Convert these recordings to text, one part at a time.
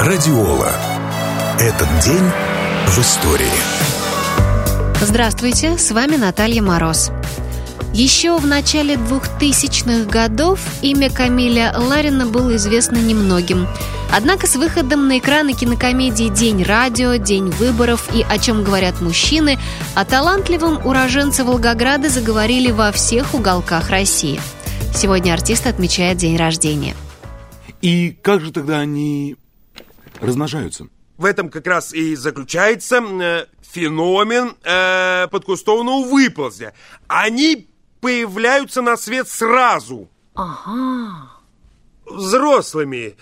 Радиола. Этот день в истории. Здравствуйте, с вами Наталья Мороз. Еще в начале 2000-х годов имя Камиля Ларина было известно немногим. Однако с выходом на экраны кинокомедии «День радио», «День выборов» и «О чем говорят мужчины» о талантливом уроженце Волгограда заговорили во всех уголках России. Сегодня артист отмечает день рождения. И как же тогда они размножаются? В этом как раз и заключается э, феномен э, подкустовного выползня. Они появляются на свет сразу. Ага. Взрослыми.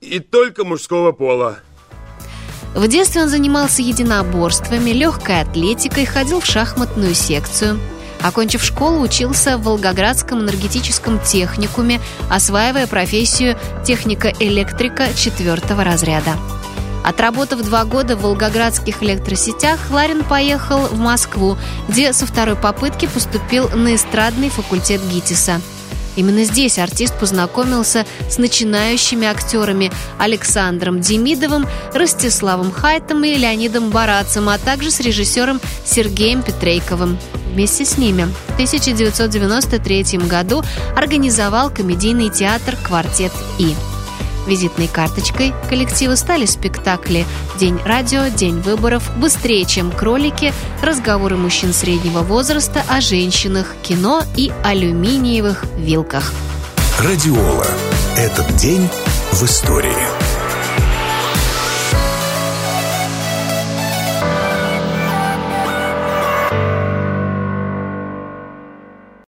И только мужского пола. В детстве он занимался единоборствами, легкой атлетикой, ходил в шахматную секцию. Окончив школу, учился в Волгоградском энергетическом техникуме, осваивая профессию техника-электрика четвертого разряда. Отработав два года в волгоградских электросетях, Ларин поехал в Москву, где со второй попытки поступил на эстрадный факультет ГИТИСа. Именно здесь артист познакомился с начинающими актерами Александром Демидовым, Ростиславом Хайтом и Леонидом Барацем, а также с режиссером Сергеем Петрейковым. Вместе с ними в 1993 году организовал комедийный театр «Квартет И». Визитной карточкой коллектива стали спектакли «День радио», «День выборов», «Быстрее, чем кролики», разговоры мужчин среднего возраста о женщинах, кино и алюминиевых вилках. Радиола. Этот день в истории.